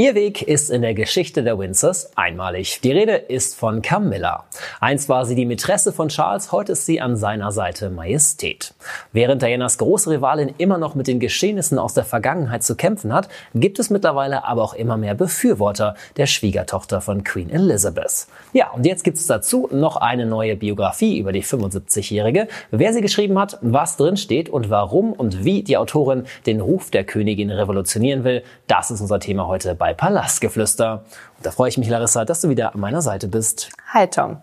Ihr Weg ist in der Geschichte der Windsors einmalig. Die Rede ist von Camilla. Einst war sie die Mätresse von Charles, heute ist sie an seiner Seite Majestät. Während Dianas große Rivalin immer noch mit den Geschehnissen aus der Vergangenheit zu kämpfen hat, gibt es mittlerweile aber auch immer mehr Befürworter der Schwiegertochter von Queen Elizabeth. Ja, und jetzt gibt es dazu noch eine neue Biografie über die 75-Jährige, wer sie geschrieben hat, was drin steht und warum und wie die Autorin den Ruf der Königin revolutionieren will, das ist unser Thema heute bei bei Palastgeflüster. Und da freue ich mich, Larissa, dass du wieder an meiner Seite bist. Hi, Tom.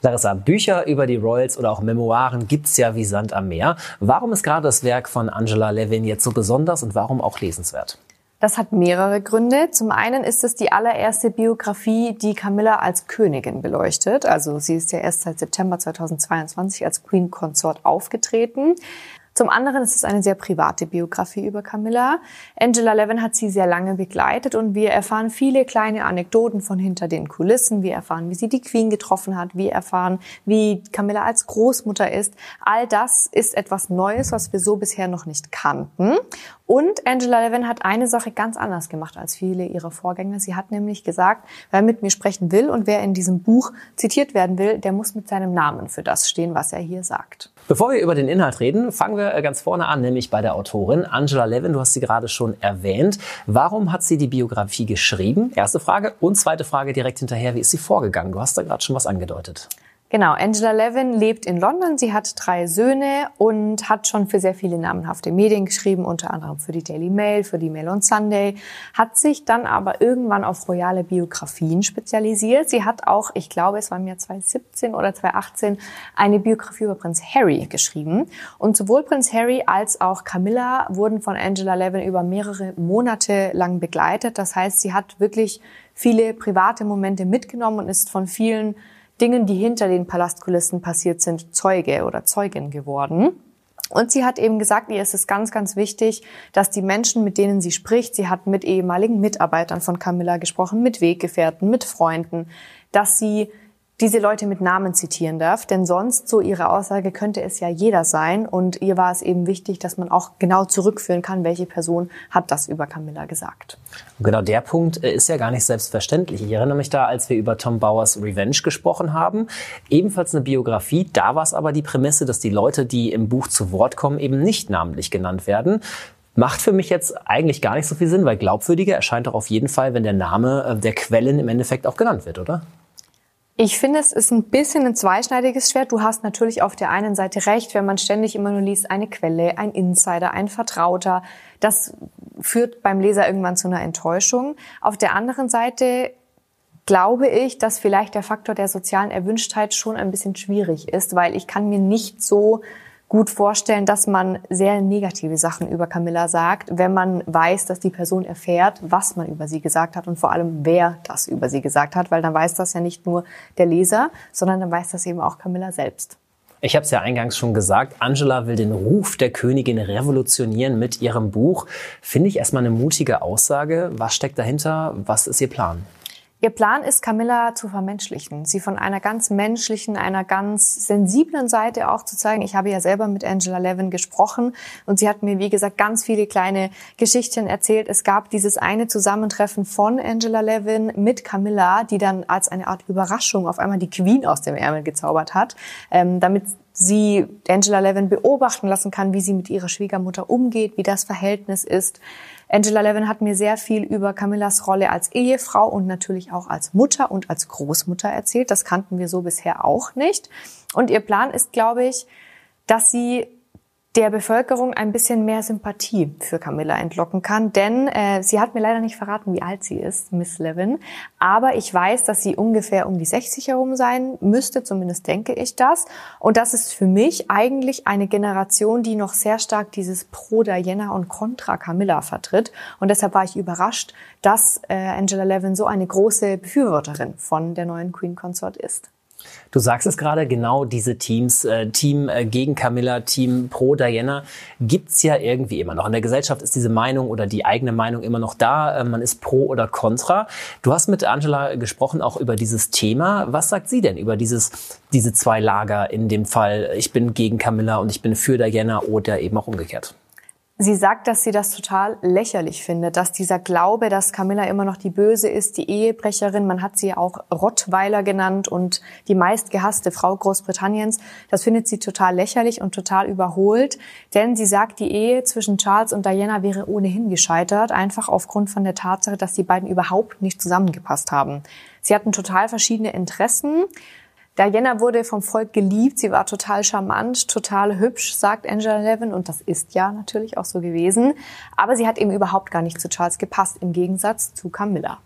Larissa, Bücher über die Royals oder auch Memoiren gibt's ja wie Sand am Meer. Warum ist gerade das Werk von Angela Levin jetzt so besonders und warum auch lesenswert? Das hat mehrere Gründe. Zum einen ist es die allererste Biografie, die Camilla als Königin beleuchtet. Also sie ist ja erst seit September 2022 als Queen Consort aufgetreten. Zum anderen ist es eine sehr private Biografie über Camilla. Angela Levin hat sie sehr lange begleitet und wir erfahren viele kleine Anekdoten von hinter den Kulissen. Wir erfahren, wie sie die Queen getroffen hat. Wir erfahren, wie Camilla als Großmutter ist. All das ist etwas Neues, was wir so bisher noch nicht kannten. Und Angela Levin hat eine Sache ganz anders gemacht als viele ihrer Vorgänger. Sie hat nämlich gesagt, wer mit mir sprechen will und wer in diesem Buch zitiert werden will, der muss mit seinem Namen für das stehen, was er hier sagt. Bevor wir über den Inhalt reden, fangen wir äh, ganz vorne an, nämlich bei der Autorin Angela Levin. Du hast sie gerade schon erwähnt. Warum hat sie die Biografie geschrieben? Erste Frage. Und zweite Frage direkt hinterher. Wie ist sie vorgegangen? Du hast da gerade schon was angedeutet. Genau, Angela Levin lebt in London. Sie hat drei Söhne und hat schon für sehr viele namenhafte Medien geschrieben, unter anderem für die Daily Mail, für die Mail on Sunday, hat sich dann aber irgendwann auf royale Biografien spezialisiert. Sie hat auch, ich glaube, es war im Jahr 2017 oder 2018, eine Biografie über Prinz Harry geschrieben. Und sowohl Prinz Harry als auch Camilla wurden von Angela Levin über mehrere Monate lang begleitet. Das heißt, sie hat wirklich viele private Momente mitgenommen und ist von vielen Dingen, die hinter den Palastkulissen passiert sind, Zeuge oder Zeugin geworden. Und sie hat eben gesagt, ihr ist es ganz, ganz wichtig, dass die Menschen, mit denen sie spricht, sie hat mit ehemaligen Mitarbeitern von Camilla gesprochen, mit Weggefährten, mit Freunden, dass sie diese Leute mit Namen zitieren darf, denn sonst, so ihre Aussage, könnte es ja jeder sein. Und ihr war es eben wichtig, dass man auch genau zurückführen kann, welche Person hat das über Camilla gesagt. Genau der Punkt äh, ist ja gar nicht selbstverständlich. Ich erinnere mich da, als wir über Tom Bowers Revenge gesprochen haben, ebenfalls eine Biografie. Da war es aber die Prämisse, dass die Leute, die im Buch zu Wort kommen, eben nicht namentlich genannt werden. Macht für mich jetzt eigentlich gar nicht so viel Sinn, weil glaubwürdiger erscheint doch auf jeden Fall, wenn der Name äh, der Quellen im Endeffekt auch genannt wird, oder? Ich finde, es ist ein bisschen ein zweischneidiges Schwert. Du hast natürlich auf der einen Seite recht, wenn man ständig immer nur liest, eine Quelle, ein Insider, ein Vertrauter. Das führt beim Leser irgendwann zu einer Enttäuschung. Auf der anderen Seite glaube ich, dass vielleicht der Faktor der sozialen Erwünschtheit schon ein bisschen schwierig ist, weil ich kann mir nicht so gut vorstellen, dass man sehr negative Sachen über Camilla sagt, wenn man weiß, dass die Person erfährt, was man über sie gesagt hat und vor allem, wer das über sie gesagt hat, weil dann weiß das ja nicht nur der Leser, sondern dann weiß das eben auch Camilla selbst. Ich habe es ja eingangs schon gesagt, Angela will den Ruf der Königin revolutionieren mit ihrem Buch. Finde ich erstmal eine mutige Aussage. Was steckt dahinter? Was ist ihr Plan? Ihr Plan ist, Camilla zu vermenschlichen, sie von einer ganz menschlichen, einer ganz sensiblen Seite auch zu zeigen. Ich habe ja selber mit Angela Levin gesprochen und sie hat mir, wie gesagt, ganz viele kleine Geschichten erzählt. Es gab dieses eine Zusammentreffen von Angela Levin mit Camilla, die dann als eine Art Überraschung auf einmal die Queen aus dem Ärmel gezaubert hat, ähm, damit sie Angela Levin beobachten lassen kann, wie sie mit ihrer Schwiegermutter umgeht, wie das Verhältnis ist. Angela Levin hat mir sehr viel über Camillas Rolle als Ehefrau und natürlich auch als Mutter und als Großmutter erzählt. Das kannten wir so bisher auch nicht. Und ihr Plan ist, glaube ich, dass sie der Bevölkerung ein bisschen mehr Sympathie für Camilla entlocken kann. Denn äh, sie hat mir leider nicht verraten, wie alt sie ist, Miss Levin. Aber ich weiß, dass sie ungefähr um die 60 herum sein müsste, zumindest denke ich das. Und das ist für mich eigentlich eine Generation, die noch sehr stark dieses Pro Diana und Contra Camilla vertritt. Und deshalb war ich überrascht, dass äh, Angela Levin so eine große Befürworterin von der neuen Queen Consort ist. Du sagst es gerade, genau diese Teams, äh, Team äh, gegen Camilla, Team pro Diana, gibt's ja irgendwie immer noch. In der Gesellschaft ist diese Meinung oder die eigene Meinung immer noch da. Äh, man ist pro oder contra. Du hast mit Angela gesprochen auch über dieses Thema. Was sagt sie denn über dieses, diese zwei Lager in dem Fall, ich bin gegen Camilla und ich bin für Diana oder eben auch umgekehrt? Sie sagt, dass sie das total lächerlich findet, dass dieser Glaube, dass Camilla immer noch die Böse ist, die Ehebrecherin, man hat sie auch Rottweiler genannt und die meistgehasste Frau Großbritanniens, das findet sie total lächerlich und total überholt, denn sie sagt, die Ehe zwischen Charles und Diana wäre ohnehin gescheitert, einfach aufgrund von der Tatsache, dass die beiden überhaupt nicht zusammengepasst haben. Sie hatten total verschiedene Interessen. Diana wurde vom Volk geliebt, sie war total charmant, total hübsch, sagt Angela Levin, und das ist ja natürlich auch so gewesen. Aber sie hat eben überhaupt gar nicht zu Charles gepasst, im Gegensatz zu Camilla.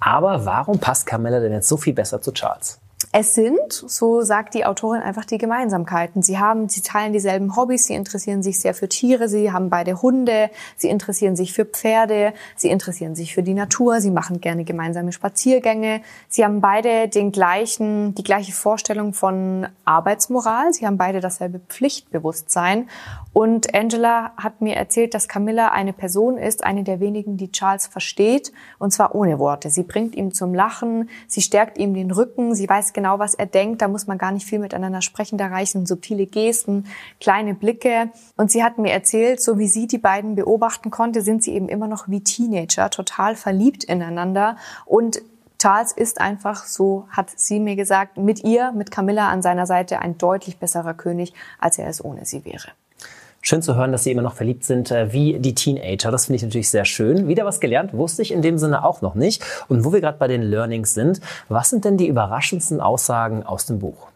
Aber warum passt Camilla denn jetzt so viel besser zu Charles? Es sind, so sagt die Autorin, einfach die Gemeinsamkeiten. Sie haben, sie teilen dieselben Hobbys, sie interessieren sich sehr für Tiere, sie haben beide Hunde, sie interessieren sich für Pferde, sie interessieren sich für die Natur, sie machen gerne gemeinsame Spaziergänge. Sie haben beide den gleichen, die gleiche Vorstellung von Arbeitsmoral, sie haben beide dasselbe Pflichtbewusstsein. Und Angela hat mir erzählt, dass Camilla eine Person ist, eine der wenigen, die Charles versteht, und zwar ohne Worte. Sie bringt ihm zum Lachen, sie stärkt ihm den Rücken, sie weiß genau, genau, was er denkt. Da muss man gar nicht viel miteinander sprechen. Da reichen subtile Gesten, kleine Blicke. Und sie hat mir erzählt, so wie sie die beiden beobachten konnte, sind sie eben immer noch wie Teenager, total verliebt ineinander. Und Charles ist einfach, so hat sie mir gesagt, mit ihr, mit Camilla an seiner Seite ein deutlich besserer König, als er es ohne sie wäre. Schön zu hören, dass Sie immer noch verliebt sind äh, wie die Teenager. Das finde ich natürlich sehr schön. Wieder was gelernt, wusste ich in dem Sinne auch noch nicht. Und wo wir gerade bei den Learnings sind, was sind denn die überraschendsten Aussagen aus dem Buch?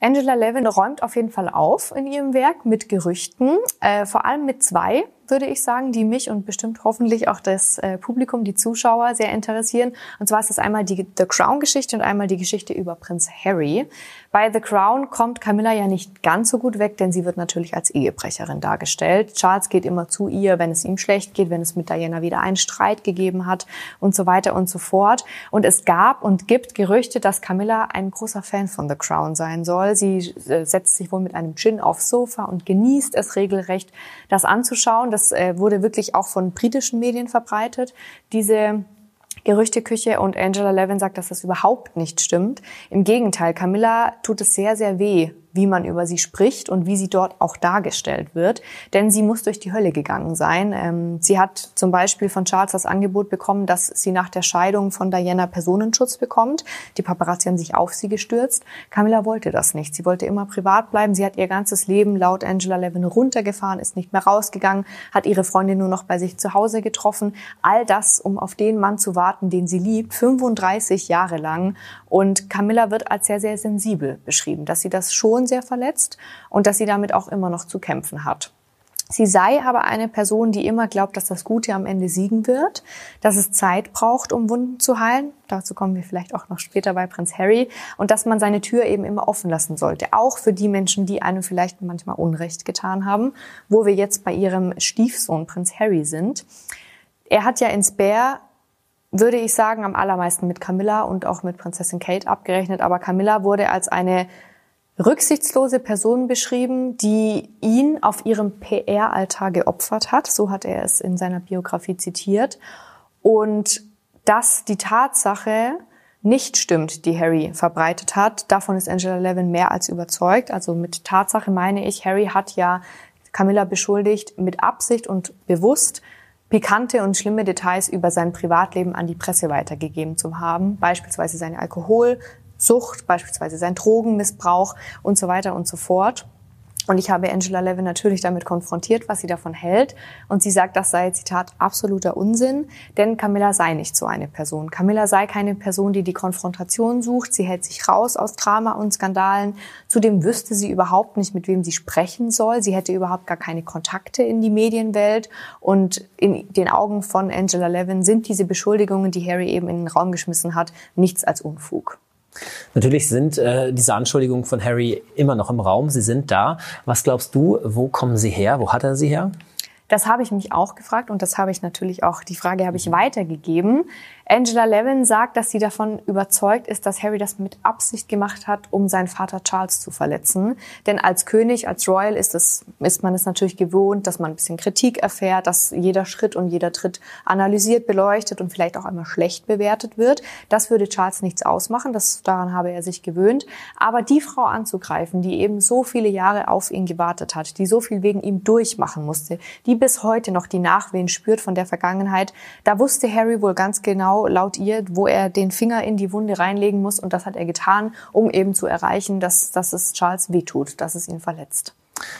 Angela Levin räumt auf jeden Fall auf in ihrem Werk mit Gerüchten, äh, vor allem mit zwei würde ich sagen, die mich und bestimmt hoffentlich auch das äh, Publikum, die Zuschauer sehr interessieren. Und zwar ist das einmal die The Crown-Geschichte und einmal die Geschichte über Prinz Harry. Bei The Crown kommt Camilla ja nicht ganz so gut weg, denn sie wird natürlich als Ehebrecherin dargestellt. Charles geht immer zu ihr, wenn es ihm schlecht geht, wenn es mit Diana wieder einen Streit gegeben hat und so weiter und so fort. Und es gab und gibt Gerüchte, dass Camilla ein großer Fan von The Crown sein soll. Sie äh, setzt sich wohl mit einem Gin aufs Sofa und genießt es regelrecht, das anzuschauen das äh, wurde wirklich auch von britischen Medien verbreitet, diese Gerüchteküche und Angela Levin sagt, dass das überhaupt nicht stimmt. Im Gegenteil, Camilla tut es sehr, sehr weh, wie man über sie spricht und wie sie dort auch dargestellt wird. Denn sie muss durch die Hölle gegangen sein. Ähm, sie hat zum Beispiel von Charles das Angebot bekommen, dass sie nach der Scheidung von Diana Personenschutz bekommt. Die Paparazzi haben sich auf sie gestürzt. Camilla wollte das nicht. Sie wollte immer privat bleiben. Sie hat ihr ganzes Leben laut Angela Levin runtergefahren, ist nicht mehr rausgegangen, hat ihre Freundin nur noch bei sich zu Hause getroffen. All das, um auf den Mann zu warten, den sie liebt, 35 Jahre lang. Und Camilla wird als sehr, sehr sensibel beschrieben, dass sie das schon sehr verletzt und dass sie damit auch immer noch zu kämpfen hat. Sie sei aber eine Person, die immer glaubt, dass das Gute am Ende siegen wird, dass es Zeit braucht, um Wunden zu heilen. Dazu kommen wir vielleicht auch noch später bei Prinz Harry. Und dass man seine Tür eben immer offen lassen sollte. Auch für die Menschen, die einem vielleicht manchmal Unrecht getan haben, wo wir jetzt bei ihrem Stiefsohn Prinz Harry sind. Er hat ja ins Bär würde ich sagen, am allermeisten mit Camilla und auch mit Prinzessin Kate abgerechnet. Aber Camilla wurde als eine rücksichtslose Person beschrieben, die ihn auf ihrem PR-Altar geopfert hat. So hat er es in seiner Biografie zitiert. Und dass die Tatsache nicht stimmt, die Harry verbreitet hat, davon ist Angela Levin mehr als überzeugt. Also mit Tatsache meine ich, Harry hat ja Camilla beschuldigt, mit Absicht und bewusst pikante und schlimme Details über sein Privatleben an die Presse weitergegeben zu haben, beispielsweise seine Alkoholsucht, beispielsweise sein Drogenmissbrauch und so weiter und so fort. Und ich habe Angela Levin natürlich damit konfrontiert, was sie davon hält. Und sie sagt, das sei, Zitat, absoluter Unsinn, denn Camilla sei nicht so eine Person. Camilla sei keine Person, die die Konfrontation sucht. Sie hält sich raus aus Drama und Skandalen. Zudem wüsste sie überhaupt nicht, mit wem sie sprechen soll. Sie hätte überhaupt gar keine Kontakte in die Medienwelt. Und in den Augen von Angela Levin sind diese Beschuldigungen, die Harry eben in den Raum geschmissen hat, nichts als Unfug. Natürlich sind äh, diese Anschuldigungen von Harry immer noch im Raum. Sie sind da. Was glaubst du, wo kommen sie her? Wo hat er sie her? Das habe ich mich auch gefragt und das habe ich natürlich auch, die Frage habe ich weitergegeben. Angela Levin sagt, dass sie davon überzeugt ist, dass Harry das mit Absicht gemacht hat, um seinen Vater Charles zu verletzen. Denn als König, als Royal ist, es, ist man es natürlich gewohnt, dass man ein bisschen Kritik erfährt, dass jeder Schritt und jeder Tritt analysiert, beleuchtet und vielleicht auch einmal schlecht bewertet wird. Das würde Charles nichts ausmachen, das, daran habe er sich gewöhnt. Aber die Frau anzugreifen, die eben so viele Jahre auf ihn gewartet hat, die so viel wegen ihm durchmachen musste, die die bis heute noch die Nachwehen spürt von der Vergangenheit. Da wusste Harry wohl ganz genau, laut ihr, wo er den Finger in die Wunde reinlegen muss und das hat er getan, um eben zu erreichen, dass, dass es Charles wehtut, dass es ihn verletzt.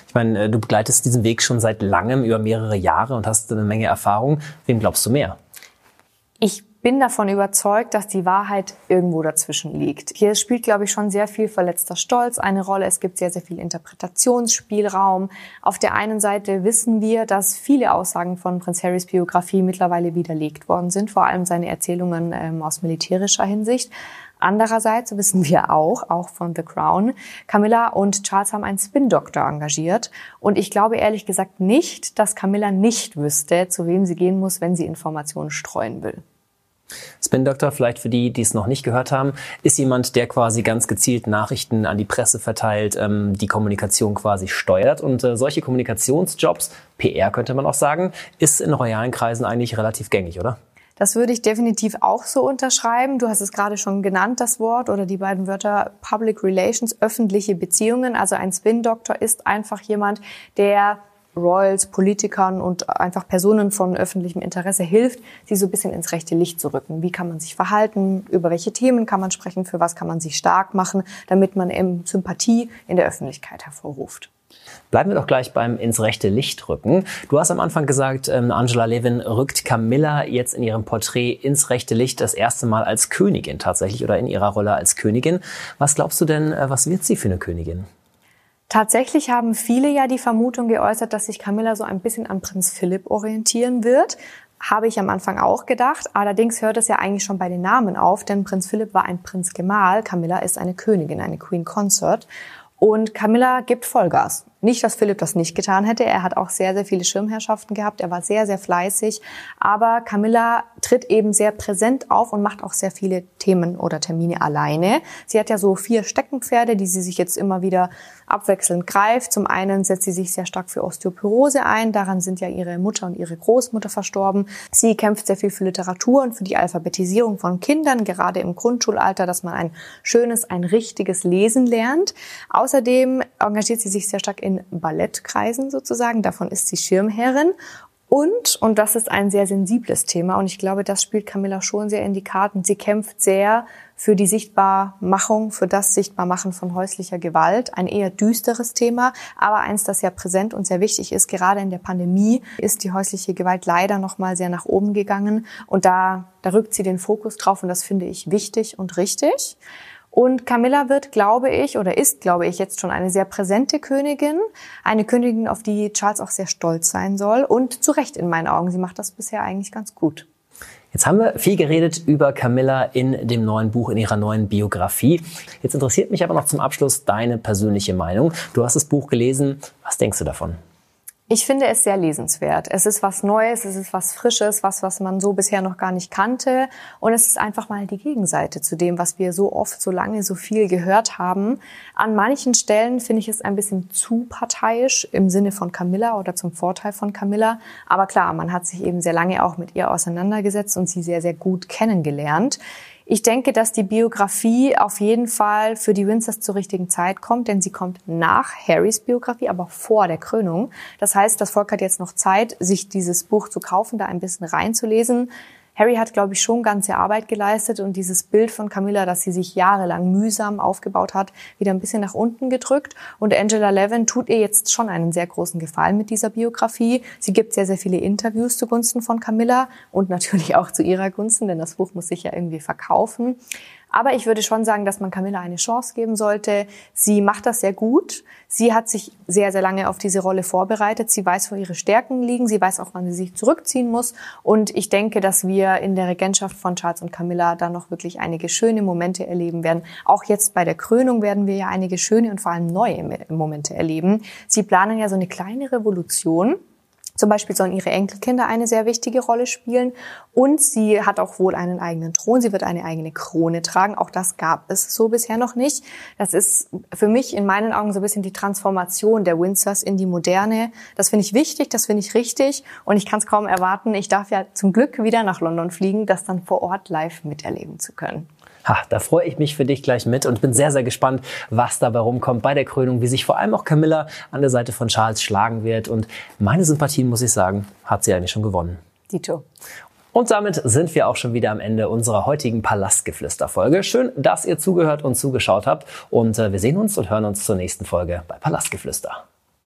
Ich meine, äh, du begleitest diesen Weg schon seit langem, über mehrere Jahre und hast eine Menge Erfahrung. Wem glaubst du mehr? Ich bin davon überzeugt, dass die Wahrheit irgendwo dazwischen liegt. Hier spielt, glaube ich, schon sehr viel verletzter Stolz eine Rolle. Es gibt sehr, sehr viel Interpretationsspielraum. Auf der einen Seite wissen wir, dass viele Aussagen von Prinz Harrys Biografie mittlerweile widerlegt worden sind, vor allem seine Erzählungen ähm, aus militärischer Hinsicht. Andererseits wissen wir auch, auch von The Crown, Camilla und Charles haben einen Spin-Doktor engagiert. Und ich glaube ehrlich gesagt nicht, dass Camilla nicht wüsste, zu wem sie gehen muss, wenn sie Informationen streuen will. Spin Doctor, vielleicht für die, die es noch nicht gehört haben, ist jemand, der quasi ganz gezielt Nachrichten an die Presse verteilt, ähm, die Kommunikation quasi steuert. Und äh, solche Kommunikationsjobs, PR könnte man auch sagen, ist in royalen Kreisen eigentlich relativ gängig, oder? Das würde ich definitiv auch so unterschreiben. Du hast es gerade schon genannt, das Wort oder die beiden Wörter Public Relations, öffentliche Beziehungen. Also ein Spin-Doktor ist einfach jemand, der Royals, Politikern und einfach Personen von öffentlichem Interesse hilft, sie so ein bisschen ins rechte Licht zu rücken. Wie kann man sich verhalten? Über welche Themen kann man sprechen? Für was kann man sich stark machen, damit man eben Sympathie in der Öffentlichkeit hervorruft? Bleiben wir doch gleich beim ins rechte Licht rücken. Du hast am Anfang gesagt, ähm, Angela Levin rückt Camilla jetzt in ihrem Porträt ins rechte Licht das erste Mal als Königin tatsächlich oder in ihrer Rolle als Königin. Was glaubst du denn, äh, was wird sie für eine Königin? Tatsächlich haben viele ja die Vermutung geäußert, dass sich Camilla so ein bisschen an Prinz Philipp orientieren wird. Habe ich am Anfang auch gedacht. Allerdings hört es ja eigentlich schon bei den Namen auf, denn Prinz Philipp war ein Prinz Gemahl, Camilla ist eine Königin, eine Queen Consort. Und Camilla gibt Vollgas. Nicht, dass Philipp das nicht getan hätte. Er hat auch sehr, sehr viele Schirmherrschaften gehabt. Er war sehr, sehr fleißig. Aber Camilla tritt eben sehr präsent auf und macht auch sehr viele Themen oder Termine alleine. Sie hat ja so vier Steckenpferde, die sie sich jetzt immer wieder abwechselnd greift. Zum einen setzt sie sich sehr stark für Osteoporose ein. Daran sind ja ihre Mutter und ihre Großmutter verstorben. Sie kämpft sehr viel für Literatur und für die Alphabetisierung von Kindern, gerade im Grundschulalter, dass man ein schönes, ein richtiges Lesen lernt. Außerdem engagiert sie sich sehr stark in Ballettkreisen sozusagen. Davon ist sie Schirmherrin. Und, und das ist ein sehr sensibles Thema, und ich glaube, das spielt Camilla schon sehr in die Karten. Sie kämpft sehr für die Sichtbarmachung, für das Sichtbarmachen von häuslicher Gewalt. Ein eher düsteres Thema, aber eins, das ja präsent und sehr wichtig ist. Gerade in der Pandemie ist die häusliche Gewalt leider nochmal sehr nach oben gegangen. Und da, da rückt sie den Fokus drauf, und das finde ich wichtig und richtig. Und Camilla wird, glaube ich, oder ist, glaube ich, jetzt schon eine sehr präsente Königin. Eine Königin, auf die Charles auch sehr stolz sein soll. Und zu Recht in meinen Augen. Sie macht das bisher eigentlich ganz gut. Jetzt haben wir viel geredet über Camilla in dem neuen Buch, in ihrer neuen Biografie. Jetzt interessiert mich aber noch zum Abschluss deine persönliche Meinung. Du hast das Buch gelesen. Was denkst du davon? Ich finde es sehr lesenswert. Es ist was Neues, es ist was Frisches, was, was man so bisher noch gar nicht kannte. Und es ist einfach mal die Gegenseite zu dem, was wir so oft, so lange, so viel gehört haben. An manchen Stellen finde ich es ein bisschen zu parteiisch im Sinne von Camilla oder zum Vorteil von Camilla. Aber klar, man hat sich eben sehr lange auch mit ihr auseinandergesetzt und sie sehr, sehr gut kennengelernt. Ich denke, dass die Biografie auf jeden Fall für die Windsors zur richtigen Zeit kommt, denn sie kommt nach Harrys Biografie, aber vor der Krönung. Das heißt, das Volk hat jetzt noch Zeit, sich dieses Buch zu kaufen, da ein bisschen reinzulesen. Harry hat, glaube ich, schon ganze Arbeit geleistet und dieses Bild von Camilla, das sie sich jahrelang mühsam aufgebaut hat, wieder ein bisschen nach unten gedrückt. Und Angela Levin tut ihr jetzt schon einen sehr großen Gefallen mit dieser Biografie. Sie gibt sehr, sehr viele Interviews zugunsten von Camilla und natürlich auch zu ihrer Gunsten, denn das Buch muss sich ja irgendwie verkaufen. Aber ich würde schon sagen, dass man Camilla eine Chance geben sollte. Sie macht das sehr gut. Sie hat sich sehr, sehr lange auf diese Rolle vorbereitet. Sie weiß, wo ihre Stärken liegen. Sie weiß auch, wann sie sich zurückziehen muss. Und ich denke, dass wir in der Regentschaft von Charles und Camilla dann noch wirklich einige schöne Momente erleben werden. Auch jetzt bei der Krönung werden wir ja einige schöne und vor allem neue Momente erleben. Sie planen ja so eine kleine Revolution zum Beispiel sollen ihre Enkelkinder eine sehr wichtige Rolle spielen und sie hat auch wohl einen eigenen Thron. Sie wird eine eigene Krone tragen. Auch das gab es so bisher noch nicht. Das ist für mich in meinen Augen so ein bisschen die Transformation der Windsors in die Moderne. Das finde ich wichtig, das finde ich richtig und ich kann es kaum erwarten. Ich darf ja zum Glück wieder nach London fliegen, das dann vor Ort live miterleben zu können. Ha, da freue ich mich für dich gleich mit und bin sehr, sehr gespannt, was dabei rumkommt bei der Krönung, wie sich vor allem auch Camilla an der Seite von Charles schlagen wird. Und meine Sympathie Berlin, muss ich sagen, hat sie eigentlich schon gewonnen. Dito. Und damit sind wir auch schon wieder am Ende unserer heutigen Palastgeflüster-Folge. Schön, dass ihr zugehört und zugeschaut habt. Und äh, wir sehen uns und hören uns zur nächsten Folge bei Palastgeflüster.